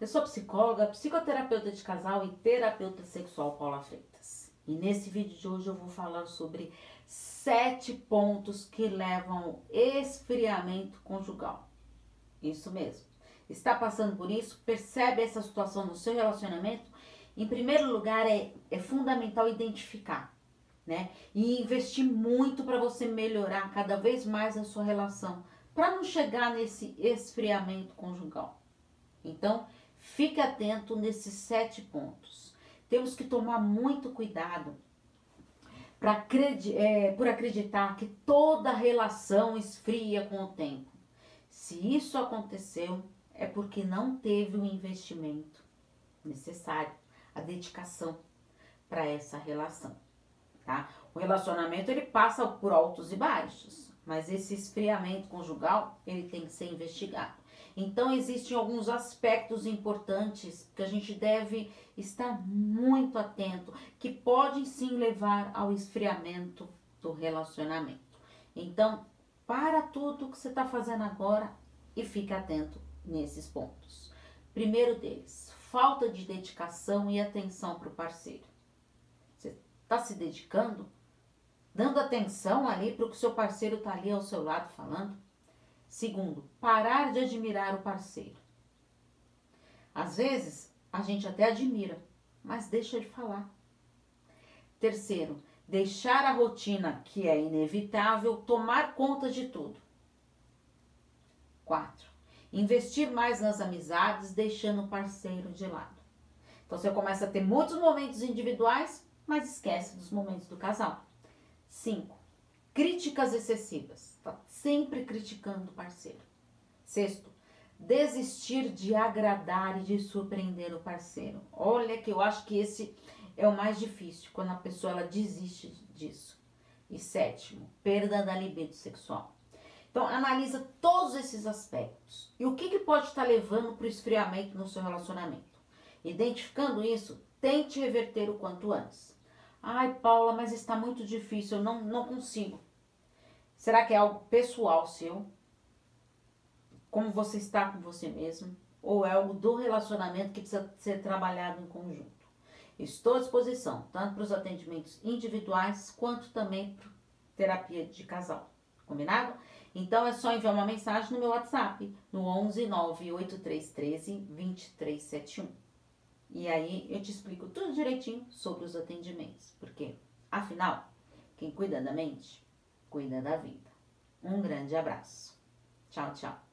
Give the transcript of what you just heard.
eu sou psicóloga, psicoterapeuta de casal e terapeuta sexual Paula Freitas. E nesse vídeo de hoje eu vou falar sobre sete pontos que levam ao esfriamento conjugal. Isso mesmo. Está passando por isso? Percebe essa situação no seu relacionamento? Em primeiro lugar, é, é fundamental identificar, né? E investir muito para você melhorar cada vez mais a sua relação, para não chegar nesse esfriamento conjugal. Então, fique atento nesses sete pontos. Temos que tomar muito cuidado pra, é, por acreditar que toda relação esfria com o tempo. Se isso aconteceu, é porque não teve o investimento necessário, a dedicação para essa relação, tá? O relacionamento ele passa por altos e baixos, mas esse esfriamento conjugal ele tem que ser investigado. Então, existem alguns aspectos importantes que a gente deve estar muito atento, que podem sim levar ao esfriamento do relacionamento. Então, para tudo que você está fazendo agora e fique atento nesses pontos. Primeiro deles, falta de dedicação e atenção para o parceiro. Você está se dedicando? Dando atenção ali para o que seu parceiro está ali ao seu lado falando? Segundo, parar de admirar o parceiro. Às vezes, a gente até admira, mas deixa de falar. Terceiro, deixar a rotina, que é inevitável, tomar conta de tudo. Quatro, investir mais nas amizades, deixando o parceiro de lado. Então você começa a ter muitos momentos individuais, mas esquece dos momentos do casal. Cinco, críticas excessivas. Sempre criticando o parceiro. Sexto, desistir de agradar e de surpreender o parceiro. Olha que eu acho que esse é o mais difícil, quando a pessoa ela desiste disso. E sétimo, perda da libido sexual. Então, analisa todos esses aspectos. E o que, que pode estar levando para o esfriamento no seu relacionamento? Identificando isso, tente reverter o quanto antes. Ai, Paula, mas está muito difícil, eu não, não consigo. Será que é algo pessoal seu? Como você está com você mesmo? Ou é algo do relacionamento que precisa ser trabalhado em conjunto? Estou à disposição, tanto para os atendimentos individuais, quanto também para terapia de casal. Combinado? Então é só enviar uma mensagem no meu WhatsApp, no 11 98313 2371. E aí eu te explico tudo direitinho sobre os atendimentos. Porque, afinal, quem cuida da mente cuida da vida. Um grande abraço. Tchau, tchau.